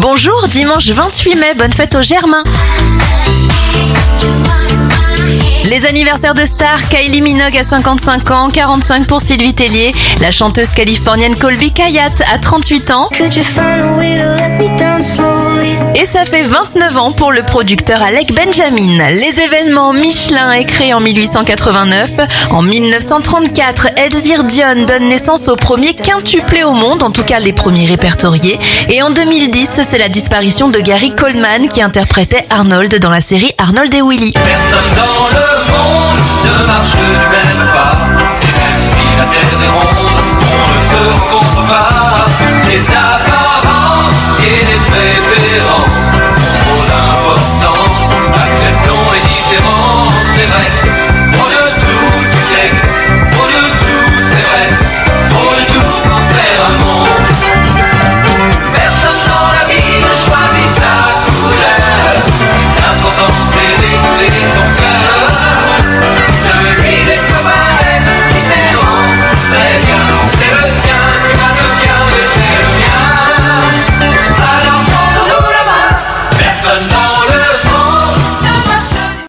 Bonjour, dimanche 28 mai, bonne fête aux Germains. Les anniversaires de stars, Kylie Minogue à 55 ans, 45 pour Sylvie Tellier, la chanteuse californienne Colby Kayat à 38 ans, ça fait 29 ans pour le producteur Alec Benjamin. Les événements Michelin est créé en 1889. En 1934, Elzir Dion donne naissance au premier quintuplé au monde, en tout cas les premiers répertoriés. Et en 2010, c'est la disparition de Gary Coleman qui interprétait Arnold dans la série Arnold et Willy.